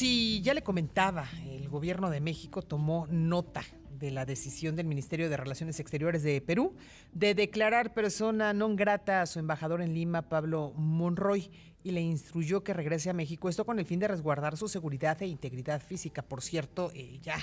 Y ya le comentaba, el gobierno de México tomó nota de la decisión del Ministerio de Relaciones Exteriores de Perú de declarar persona non grata a su embajador en Lima, Pablo Monroy, y le instruyó que regrese a México, esto con el fin de resguardar su seguridad e integridad física. Por cierto, eh, ya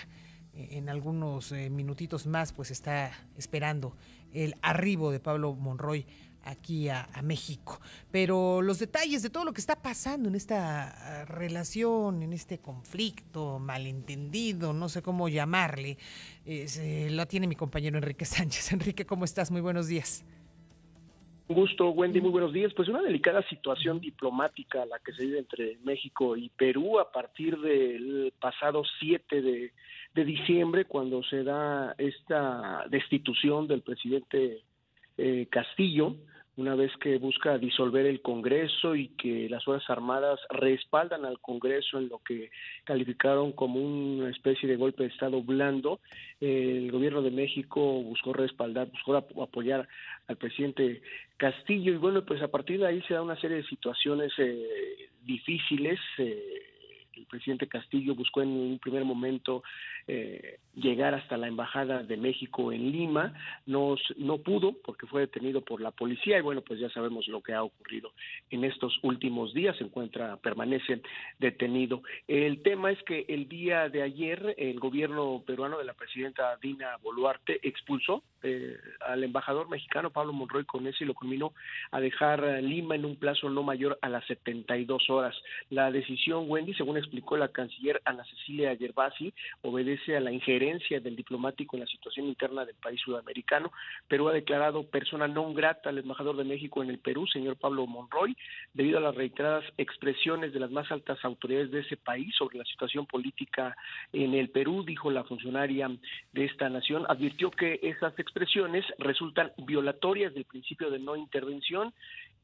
eh, en algunos eh, minutitos más, pues está esperando el arribo de Pablo Monroy aquí a, México. Pero los detalles de todo lo que está pasando en esta ah, relación, en este conflicto, malentendido, no sé cómo llamarle, eh, la tiene mi compañero Enrique Sánchez. Enrique, ¿cómo estás? Muy buenos días. Un gusto, Wendy, muy buenos días. Pues una delicada situación diplomática la que se vive entre México y Perú a partir del pasado 7 de, de diciembre, cuando se da esta destitución del presidente eh, Castillo una vez que busca disolver el Congreso y que las Fuerzas Armadas respaldan al Congreso en lo que calificaron como una especie de golpe de Estado blando, el gobierno de México buscó respaldar, buscó apoyar al presidente Castillo y bueno, pues a partir de ahí se da una serie de situaciones eh, difíciles. Eh, el presidente Castillo buscó en un primer momento eh, llegar hasta la embajada de México en Lima, no, no pudo porque fue detenido por la policía y bueno, pues ya sabemos lo que ha ocurrido en estos últimos días, se encuentra, permanece detenido. El tema es que el día de ayer el gobierno peruano de la presidenta Dina Boluarte expulsó eh, al embajador mexicano Pablo Monroy con eso y lo culminó a dejar Lima en un plazo no mayor a las 72 horas. La decisión, Wendy, según explicó la canciller Ana Cecilia Gervasi, obedece a la injerencia del diplomático en la situación interna del país sudamericano. Perú ha declarado persona non grata al embajador de México en el Perú, señor Pablo Monroy, debido a las reiteradas expresiones de las más altas autoridades de ese país sobre la situación política en el Perú, dijo la funcionaria de esta nación, advirtió que esas expresiones expresiones resultan violatorias del principio de no intervención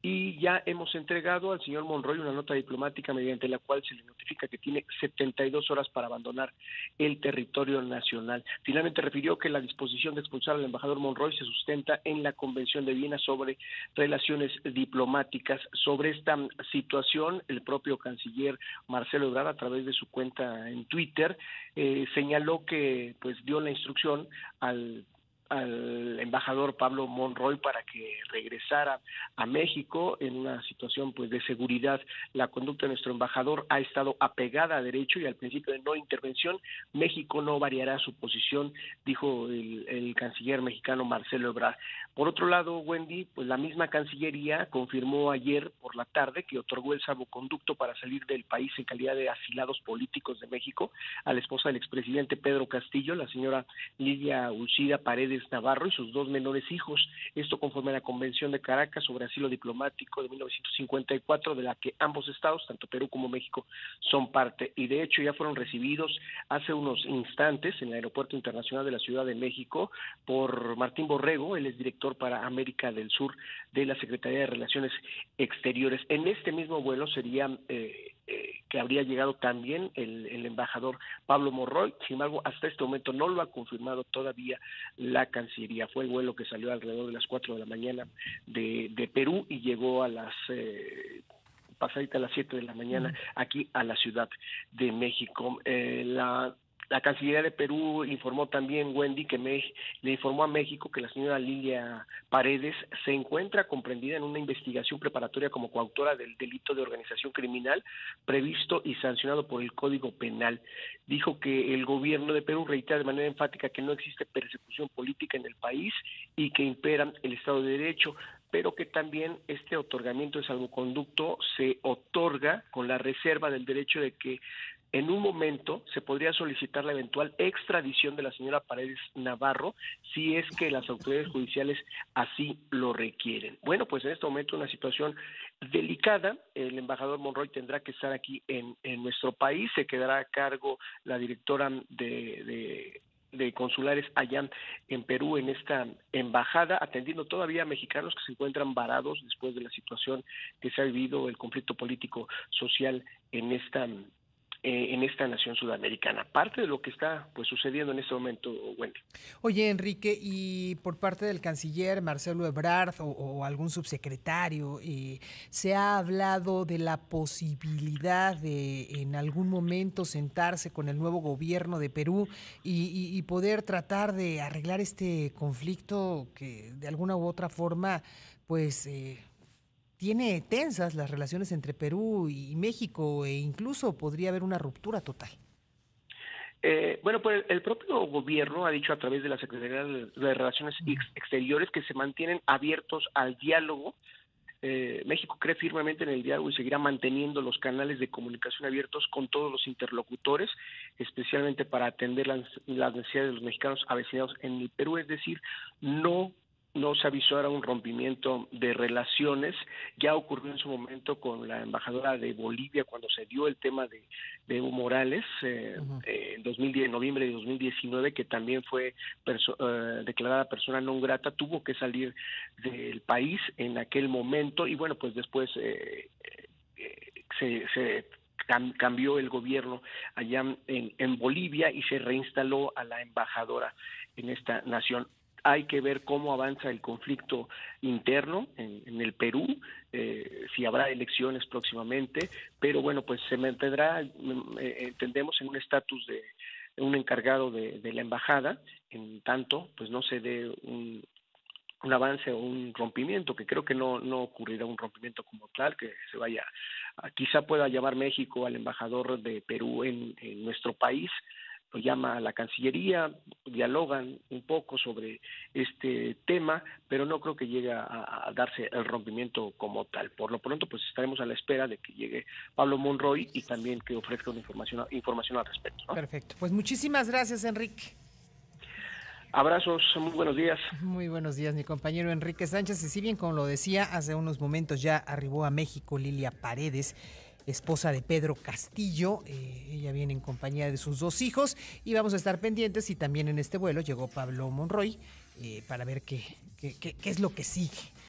y ya hemos entregado al señor Monroy una nota diplomática mediante la cual se le notifica que tiene 72 horas para abandonar el territorio nacional. Finalmente refirió que la disposición de expulsar al embajador Monroy se sustenta en la Convención de Viena sobre relaciones diplomáticas. Sobre esta situación, el propio canciller Marcelo Ebrard, a través de su cuenta en Twitter, eh, señaló que pues dio la instrucción al al embajador Pablo Monroy para que regresara a México en una situación pues de seguridad. La conducta de nuestro embajador ha estado apegada a derecho y al principio de no intervención. México no variará su posición, dijo el, canciller mexicano Marcelo Ebrard. Por otro lado, Wendy, pues la misma Cancillería confirmó ayer por la tarde que otorgó el salvoconducto para salir del país en calidad de asilados políticos de México a la esposa del expresidente Pedro Castillo, la señora Lidia Ulcida Paredes Navarro y sus dos menores hijos. Esto conforme a la Convención de Caracas sobre asilo diplomático de 1954, de la que ambos estados, tanto Perú como México, son parte. Y de hecho ya fueron recibidos hace unos instantes en el Aeropuerto Internacional de la Ciudad de México por Martín Borrego, él es director para América del Sur de la Secretaría de Relaciones Exteriores. En este mismo vuelo sería eh, eh, que habría llegado también el, embajador Pablo Morroy, sin embargo, hasta este momento no lo ha confirmado todavía la Cancillería. Fue el vuelo que salió alrededor de las 4 de la mañana de, Perú y llegó a las... Eh, pasadita a las 7 de la mañana aquí a la Ciudad de México. Eh, la la Cancillería de Perú informó también, Wendy, que le informó a México que la señora Lilia Paredes se encuentra comprendida en una investigación preparatoria como coautora del delito de organización criminal previsto y sancionado por el Código Penal. Dijo que el gobierno de Perú reitera de manera enfática que no existe persecución política en el país y que impera el Estado de Derecho pero que también este otorgamiento de salvoconducto se otorga con la reserva del derecho de que en un momento se podría solicitar la eventual extradición de la señora Paredes Navarro si es que las autoridades judiciales así lo requieren. Bueno, pues en este momento una situación delicada. El embajador Monroy tendrá que estar aquí en, nuestro país. Se quedará a cargo la directora de, de consulares allá en Perú en esta embajada, atendiendo todavía a mexicanos que se encuentran varados después de la situación que se ha vivido, el conflicto político social en esta eh, en esta nación sudamericana. Parte de lo que está pues sucediendo en este momento, Wendy. Oye, Enrique, y por parte del canciller Marcelo Ebrard o, algún subsecretario, eh, ¿se ha hablado de la posibilidad de en algún momento sentarse con el nuevo gobierno de Perú y, poder tratar de arreglar este conflicto que de alguna u otra forma, pues... Eh, tiene tensas las relaciones entre Perú y México e incluso podría haber una ruptura total. Eh, bueno, pues el propio gobierno ha dicho a través de la Secretaría de Relaciones Exteriores que se mantienen abiertos al diálogo. Eh, México cree firmemente en el diálogo y seguirá manteniendo los canales de comunicación abiertos con todos los interlocutores, especialmente para atender las, las necesidades de los mexicanos avecinados en el Perú. Es decir, no no se avisó era un rompimiento de relaciones. Ya ocurrió en su momento con la embajadora de Bolivia cuando se dio el tema de, Evo Morales eh, eh, en 2010, noviembre de 2019, que también fue eh, declarada persona no grata, tuvo que salir del país en aquel momento y bueno, pues después se, se cambió el gobierno allá en, en Bolivia y se reinstaló a la embajadora en esta nación hay que ver cómo avanza el conflicto interno en, el Perú, eh, si habrá elecciones próximamente, pero bueno, pues se mantendrá, mm, eh, entendemos, en un estatus de un encargado de, la embajada, en tanto, pues no se dé un, avance o un rompimiento, que creo que no, no ocurrirá un rompimiento como tal, que se vaya, quizá pueda llamar México al embajador de Perú en nuestro país, lo llama a la Cancillería, dialogan un poco sobre este tema, pero no creo que llegue a, darse el rompimiento como tal. Por lo pronto, pues estaremos a la espera de que llegue Pablo Monroy y también que ofrezca una información, información al respecto. Perfecto. Pues muchísimas gracias, Enrique. Abrazos, muy buenos días. Muy buenos días, mi compañero Enrique Sánchez. Y si bien, como lo decía, hace unos momentos ya arribó a México Lilia Paredes esposa de Pedro Castillo. Eh, ella viene en compañía de sus dos hijos y vamos a estar pendientes. Y también en este vuelo llegó Pablo Monroy eh, para ver qué, es lo que sigue